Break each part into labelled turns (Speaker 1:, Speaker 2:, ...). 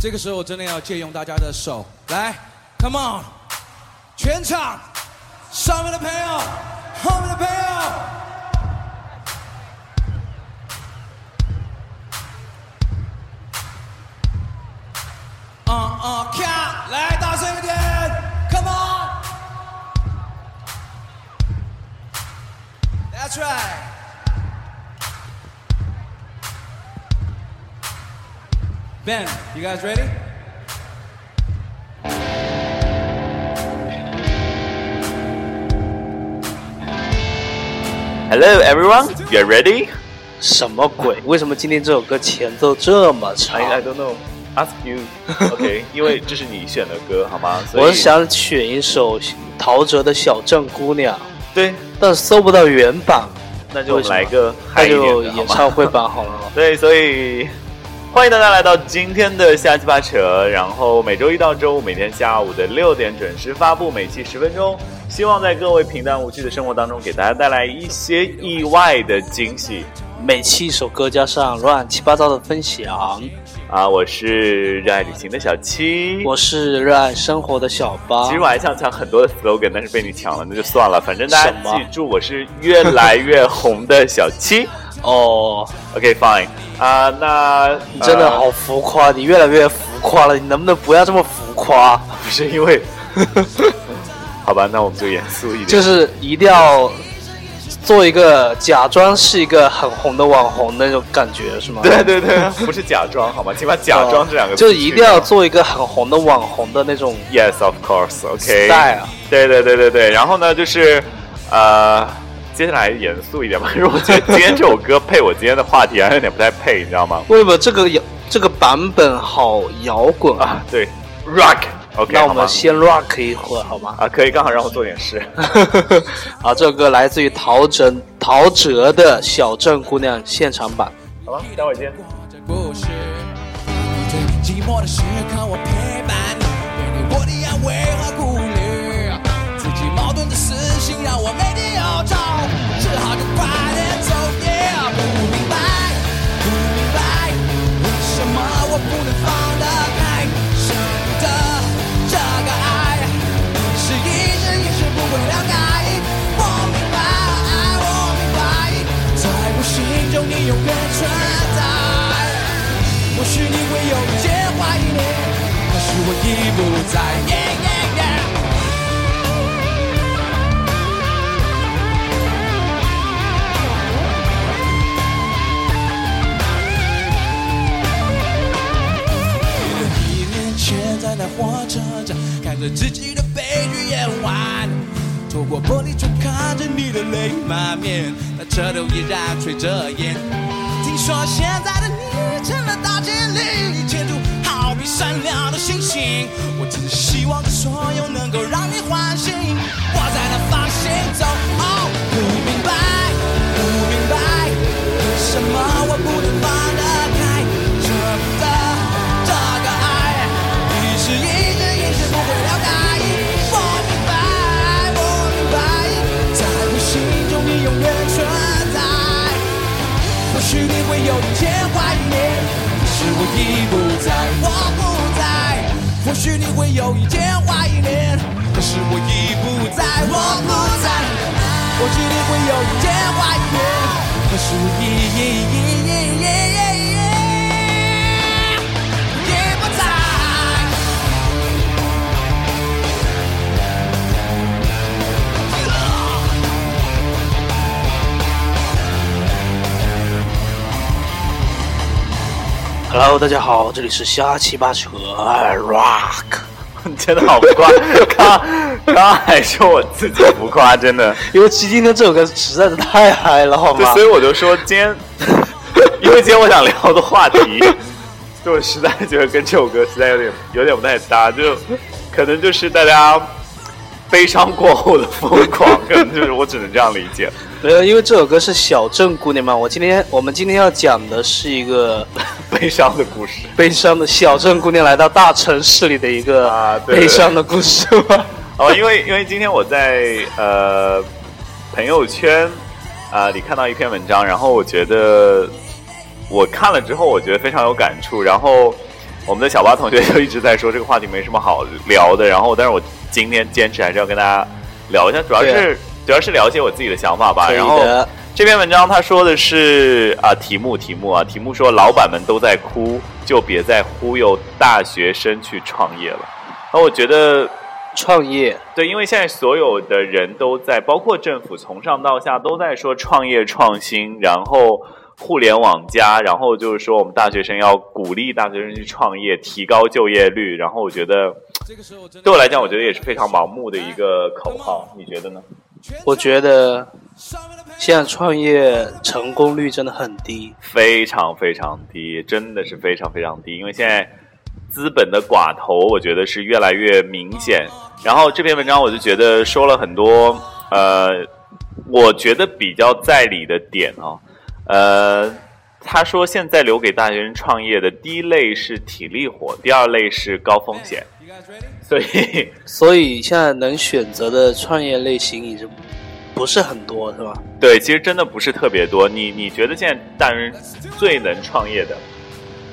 Speaker 1: 这个时候我真的要借用大家的手，来，Come on，全场，上面的朋友，后面的朋友。嗯嗯，看，来大声一点，Come on，That's right。Ben, you guys ready?
Speaker 2: Hello, everyone. You ready?
Speaker 3: 什么鬼？为什么今天这首歌前奏这么长
Speaker 2: I don't know. Ask you. OK，因为这是你选的歌，好吗？所以
Speaker 3: 我想选一首陶喆的《小镇姑娘》，
Speaker 2: 对，
Speaker 3: 但是搜不到原版，
Speaker 2: 那就来个
Speaker 3: 那
Speaker 2: 嗨一点
Speaker 3: 就
Speaker 2: 的，
Speaker 3: 演唱会版好了。
Speaker 2: 对，所以欢迎大家来到今天的瞎七八扯，然后每周一到周五每天下午的六点准时发布，每期十分钟。希望在各位平淡无趣的生活当中，给大家带来一些意外的惊喜。
Speaker 3: 每期一首歌加上乱七八糟的分享。
Speaker 2: 啊，我是热爱旅行的小七，
Speaker 3: 我是热爱生活的小八。
Speaker 2: 其实我还想抢很多的 slogan，但是被你抢了，那就算了。反正大家记住，我是越来越红的小七。
Speaker 3: 哦
Speaker 2: ，OK fine 啊、那
Speaker 3: 你真的
Speaker 2: 呃
Speaker 3: 好浮夸，你越来越浮夸了，你能不能不要这么浮夸？
Speaker 2: 不是因为，好吧，那我们就严肃一点。
Speaker 3: 就是一定要做一个假装是一个很红的网红那种感觉，是吗？
Speaker 2: 对对对，不是假装好吗？请把“假装”这两个字
Speaker 3: 就一定要做一个很红的网红的那种
Speaker 2: Yes, of course. OK.
Speaker 3: style。
Speaker 2: 对对对对对，然后呢，就是呃，接下来严肃一点吧，因为我觉得今天这首歌配我今天的话题好像有点不太配，你知道吗？
Speaker 3: 为什么这个摇这个版本好摇滚啊？
Speaker 2: 啊，对，rock。OK，
Speaker 3: 那我们先 rock 一会儿好吗？
Speaker 2: 啊，可以，刚好让我做点事。
Speaker 3: 啊，这首歌来自于陶喆陶喆的《小镇姑娘》现场版。
Speaker 2: 好吧，待会儿见。
Speaker 1: 这故事。最寂寞的时刻，我陪火车站，看着自己的悲剧演完，透过玻璃窗看着你的泪满面，那车头依然吹着烟。听说现在的你成了大经理，牵住好比闪亮的星星。我只希望这所有能够让你欢喜。我在那放行走，哦，不明白，不明白，为什么我不能或许你会有一天怀念，可是我已不在，我不在。或许你会有一天怀念，可是我已
Speaker 3: Hello，大家好，这里是瞎七八扯 rock。
Speaker 2: 真的好不夸，刚刚还说我自己不夸，真的。
Speaker 3: 因为今天这首歌实在是太嗨了，好，吗
Speaker 2: 所？以我就说今天，因为今天我想聊的话题，就我实在觉得跟这首歌实在有点有点不太搭，就可能就是大家悲伤过后的疯狂，可能就是我只能这样理解。
Speaker 3: 没有，因为这首歌是小镇姑娘嘛。我今天我们今天要讲的是一个
Speaker 2: 悲伤的故事
Speaker 3: 悲伤的小镇姑娘来到大城市里的一个
Speaker 2: 啊
Speaker 3: 悲伤的故事嘛。
Speaker 2: 哦，因为因为今天我在呃朋友圈啊、里看到一篇文章，然后我觉得我看了之后，我觉得非常有感触，然后我们的小八同学就一直在说这个话题没什么好聊的，然后但是我今天坚持还是要跟大家聊一下，主要是主要是了解我自己的想法吧。然后，这篇文章他说的是啊，题目题目啊，题目说老板们都在哭，就别再忽悠大学生去创业了。那我觉得
Speaker 3: 创业
Speaker 2: 对，因为现在所有的人都在，包括政府从上到下都在说创业创新，然后互联网加，然后就是说我们大学生要鼓励大学生去创业，提高就业率。然后我觉得对我来讲，我觉得也是非常盲目的一个口号，你觉得呢？
Speaker 3: 我觉得现在创业成功率真的很低。
Speaker 2: 非常非常低，真的是非常非常低。因为现在资本的寡头，我觉得是越来越明显。然后这篇文章我就觉得说了很多，呃，我觉得比较在理的点哦。呃，他说现在留给大学生创业的第一类是体力活，第二类是高风险。所以
Speaker 3: 所以现在能选择的创业类型已经不是很多，是吧？
Speaker 2: 对，其实真的不是特别多。你你觉得现在大学生最能创业的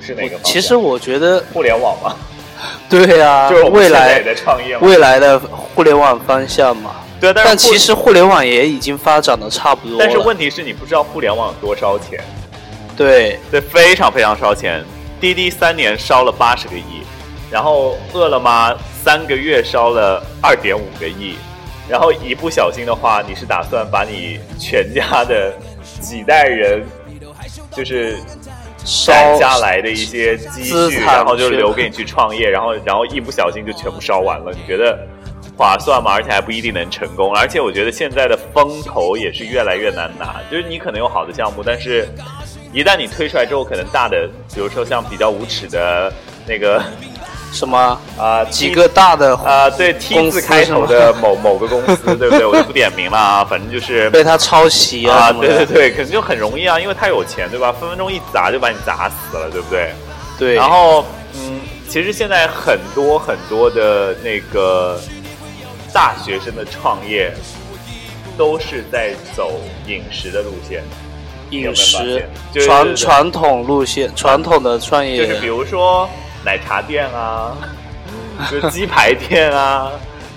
Speaker 2: 是哪个方？
Speaker 3: 其实我觉得，
Speaker 2: 互联网嘛。
Speaker 3: 对啊
Speaker 2: 就
Speaker 3: 未来
Speaker 2: 在创业。
Speaker 3: 未来的互联网方向嘛。
Speaker 2: 对，但
Speaker 3: 其实互联网也已经发展的差不多了。
Speaker 2: 但是问题是你不知道互联网有多烧钱，
Speaker 3: 对
Speaker 2: 对，非常非常烧钱。滴滴三年烧了八十个亿，然后饿了么三个月烧了二点五个亿，然后一不小心的话，你是打算把你全家的几代人，就是
Speaker 3: 烧
Speaker 2: 攒下来的一些积蓄，然后就留给你去创业，然后然后一不小心就全部烧完了，你觉得划算嘛？而且还不一定能成功，而且我觉得现在的风投也是越来越难拿，就是你可能有好的项目，但是一旦你推出来之后，可能大的，比如说像比较无耻的那个
Speaker 3: 什么
Speaker 2: 啊、
Speaker 3: 几个大的
Speaker 2: 啊、对 T 字开头的某某个公司，对不对？我就不点名了啊，反正就是
Speaker 3: 被他抄袭啊。
Speaker 2: 对对对，可能就很容易啊，因为他有钱，对吧？分分钟一砸就把你砸死了，对不对？
Speaker 3: 对
Speaker 2: 然后，嗯，其实现在很多很多的那个大学生的创业，都是在走饮食的路线，
Speaker 3: 饮
Speaker 2: 发
Speaker 3: 食传传统路线，传统的创业。
Speaker 2: 就是比如说奶茶店啊，就是鸡排店啊，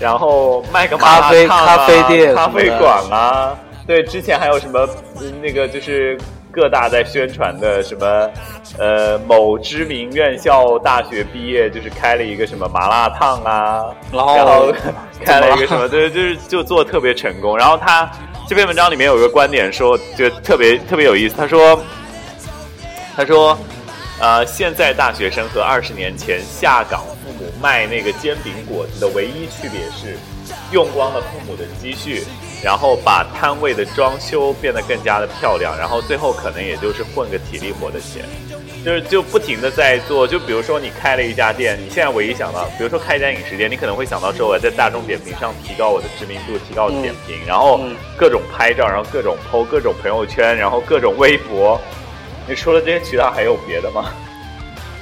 Speaker 2: 然后卖个
Speaker 3: 咖啡咖啡店
Speaker 2: 咖啡馆啊，对，之前还有什么嗯那个就是各大在宣传的什么呃某知名院校大学毕业，就是开了一个什么麻辣烫啊，
Speaker 3: 然后
Speaker 2: 开了一个什么，对，就是就做得特别成功。然后他这篇文章里面有一个观点说，就特别特别有意思。他说，他说，呃，现在大学生和二十年前下岗父母卖那个煎饼果子的唯一区别是，用光了父母的积蓄，然后把摊位的装修变得更加的漂亮，然后最后可能也就是混个体力活的钱。就是就不停的在做，就比如说你开了一家店，你现在唯一想到，比如说开一家饮食店，你可能会想到说我在大众点评上提高我的知名度，提高我的点评，然后
Speaker 3: 嗯
Speaker 2: 各种拍照，然后各种 PO，各种朋友圈，然后各种微博。你除了这些渠道还有别的吗？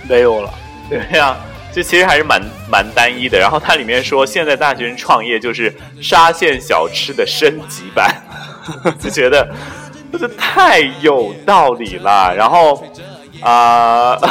Speaker 3: 没有了。
Speaker 2: 对呀、就其实还是蛮蛮单一的。然后它里面说，现在大学生创业就是沙县小吃的升级版，就觉得这太有道理了。然后啊。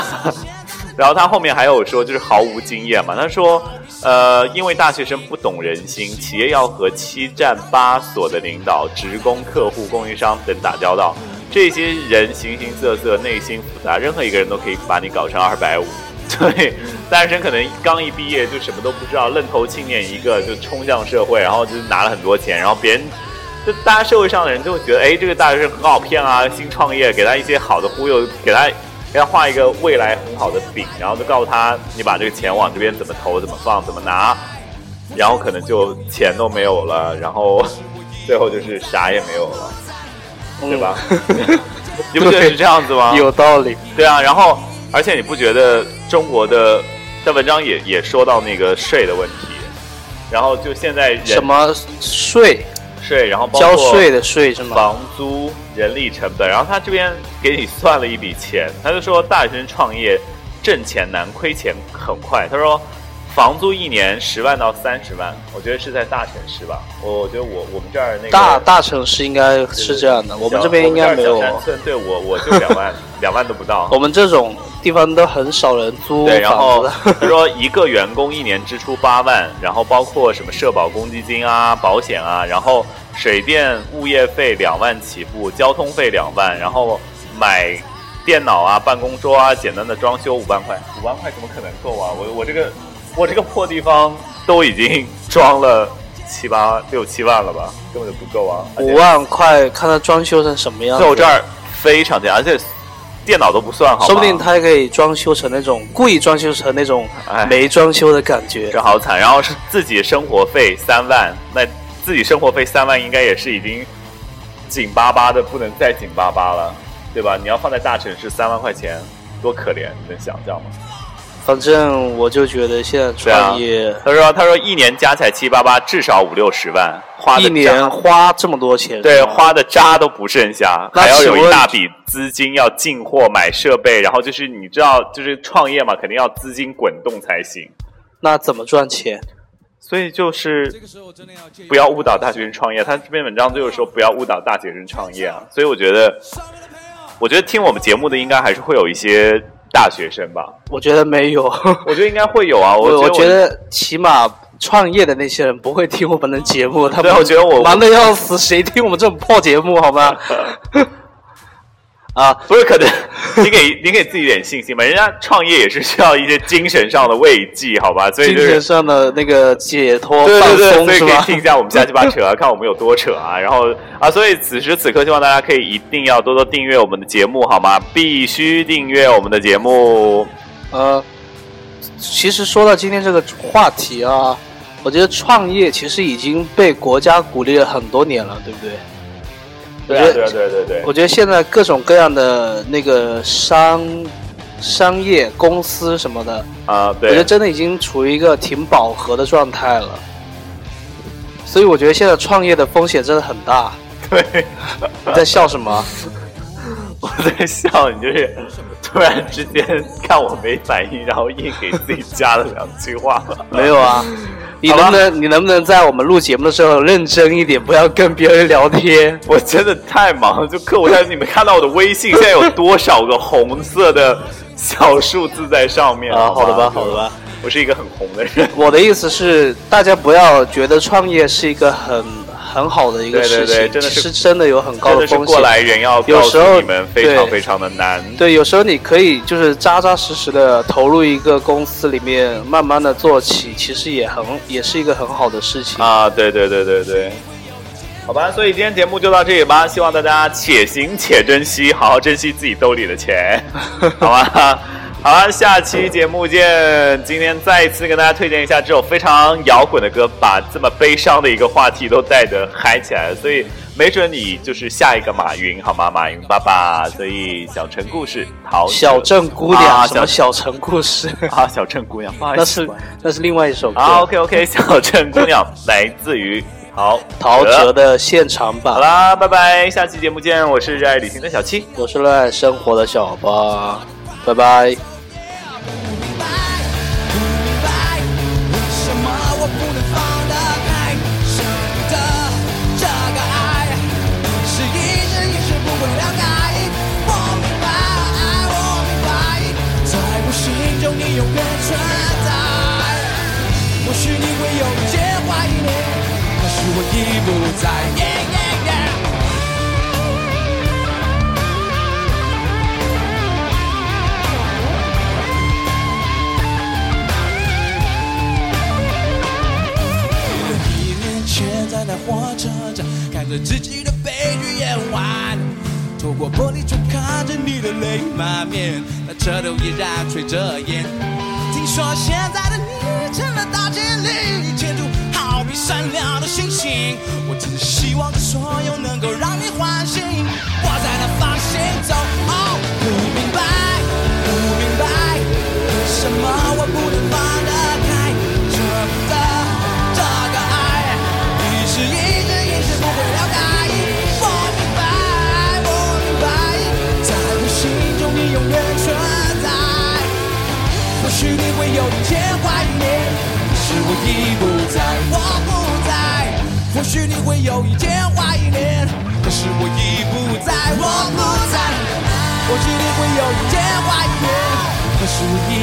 Speaker 2: 然后他后面还有说，就是毫无经验嘛。他说，呃，因为大学生不懂人心，企业要和七站八所的领导、职工、客户、供应商等打交道，这些人形形色色，内心复杂，任何一个人都可以把你搞成二百五。对，大学生可能刚一毕业就什么都不知道，愣头青年一个就冲向社会，然后就拿了很多钱，然后别人就大家社会上的人就会觉得，哎，这个大学生很好骗啊，新创业，给他一些好的忽悠，给他给他画一个未来很好的饼，然后就告诉他，你把这个钱往这边怎么投、怎么放、怎么拿，然后可能就钱都没有了，然后最后就是啥也没有了，对吧？你不觉得是这样子吗？
Speaker 3: 有道理。
Speaker 2: 对啊，然后而且你不觉得中国的在文章也也说到那个税的问题，然后就现在人
Speaker 3: 什么税？
Speaker 2: 税，然后包括
Speaker 3: 交税的税是吗？
Speaker 2: 房租、人力成本，然后他这边给你算了一笔钱，他就说大学生创业挣钱难，亏钱很快。他说房租一年十万到三十万，我觉得是在大城市吧。我我觉得我我们这儿那个
Speaker 3: 大大城市应该是这样的，我们这边应该没有
Speaker 2: 小。山村对我我就两万两万都不到。
Speaker 3: 我们这种地方都很少人租
Speaker 2: 对，然后。他 说一个员工一年支出八万，然后包括什么社保公积金啊、保险啊，然后水电物业费两万起步，交通费两万，然后买电脑啊、办公桌啊、简单的装修五万块，五万块怎么可能够啊？我我这个我这个破地方都已经装了七八六七万了吧，根本就不够啊！
Speaker 3: 五万块，看他装修成什么样子。
Speaker 2: 在我这儿非常简单，而且电脑都不算好，
Speaker 3: 说不定他还可以装修成那种故意装修成那种
Speaker 2: 哎
Speaker 3: 没装修的感觉。
Speaker 2: 这好惨。然后是自己生活费三万，那自己生活费三万应该也是已经紧巴巴的，不能再紧巴巴了，对吧？你要放在大城市，三万块钱多可怜，你能想象吗？
Speaker 3: 反正我就觉得现在创业、
Speaker 2: 他说，他说一年加起来七八八，至少五六十万，花的
Speaker 3: 一年花这么多钱，
Speaker 2: 对花的渣都不剩下，还要有一大笔资金要进货买设备，然后就是你知道，就是创业嘛，肯定要资金滚动才行。
Speaker 3: 那怎么赚钱？
Speaker 2: 所以就是
Speaker 1: 这个时候真的要
Speaker 2: 不要误导大学生创业。他这篇文章就是说不要误导大学生创业啊。所以我觉得，我觉得听我们节目的应该还是会有一些大学生吧。
Speaker 3: 我觉得没有，
Speaker 2: 我觉得应该会有啊。
Speaker 3: 我
Speaker 2: 我
Speaker 3: 我觉得起码创业的那些人不会听我们的节目，他
Speaker 2: 对
Speaker 3: 们
Speaker 2: 我觉得我
Speaker 3: 忙的要死，谁听我们这种破节目好吗？啊，
Speaker 2: 不是可能，你给 你给自己一点信心吧。人家创业也是需要一些精神上的慰藉，好吧？所以
Speaker 3: 精
Speaker 2: 就是
Speaker 3: 神上的那个解脱
Speaker 2: 对
Speaker 3: 放
Speaker 2: 对对，所以？可以听一下我们瞎鸡巴扯啊，看我们有多扯啊。然后啊，所以此时此刻，希望大家可以一定要多多订阅我们的节目，好吗？必须订阅我们的节目。
Speaker 3: 呃，其实说到今天这个话题啊，我觉得创业其实已经被国家鼓励了很多年了，对不对？
Speaker 2: 对对啊，对啊对啊对啊。
Speaker 3: 我觉得现在各种各样的那个商商业公司什么的，
Speaker 2: 啊，
Speaker 3: 我觉得，真的已经处于一个挺饱和的状态了。所以我觉得现在创业的风险真的很大。
Speaker 2: 对，
Speaker 3: 你在笑什么？
Speaker 2: 我在笑，你就是突然之间看我没反应，然后硬给自己加了两句话。
Speaker 3: 没有啊。你能不能你能不能在我们录节目的时候认真一点，不要跟别人聊天？
Speaker 2: 我真的太忙了，就客户在你们看到我的微信现在有多少个红色的 小数字在上面
Speaker 3: 啊，好的吧，好的吧。
Speaker 2: 我是一个很红的人。
Speaker 3: 我的意思是，大家不要觉得创业是一个很很好的一个事情，
Speaker 2: 对真的是
Speaker 3: 真的有很高
Speaker 2: 真的是
Speaker 3: 风险。
Speaker 2: 过来人要告诉
Speaker 3: 有时候
Speaker 2: 你们非常非常的难。
Speaker 3: 对，有时候你可以就是扎扎实实的投入一个公司里面，慢慢的做起，其实也很也是一个很好的事情。
Speaker 2: 啊，对对对对对。好吧，所以今天节目就到这里吧，希望大家且行且珍惜，好好珍惜自己兜里的钱，好吧？好了，下期节目见。今天再一次跟大家推荐一下这首非常摇滚的歌，把这么悲伤的一个话题都带得嗨起来了，所以没准你就是下一个马云，好吗？马云爸爸。所以小城故事，陶
Speaker 3: 小镇姑娘，
Speaker 2: 啊
Speaker 3: 什么 小城故事？
Speaker 2: 啊，小镇姑娘，不好意思
Speaker 3: 那是那是另外一首歌，
Speaker 2: 好，OK OK，小镇姑娘来自于好
Speaker 3: 陶喆的现场版
Speaker 2: 好。啦，拜拜，下期节目见，我是热爱旅行的小七。
Speaker 3: 我是热爱生活的小八，拜拜。
Speaker 1: 满面，那车头依然吹着烟。听说现在的你成了大经理，前途好比闪亮的星星，我只希望这所有能够让你欢喜。我在那放心走，哦，或许你会有一天怀念，可是我已不在，我不在。或许你会有一天怀念，可是我已不在，我不在。或许你会有一天怀念，可是我已。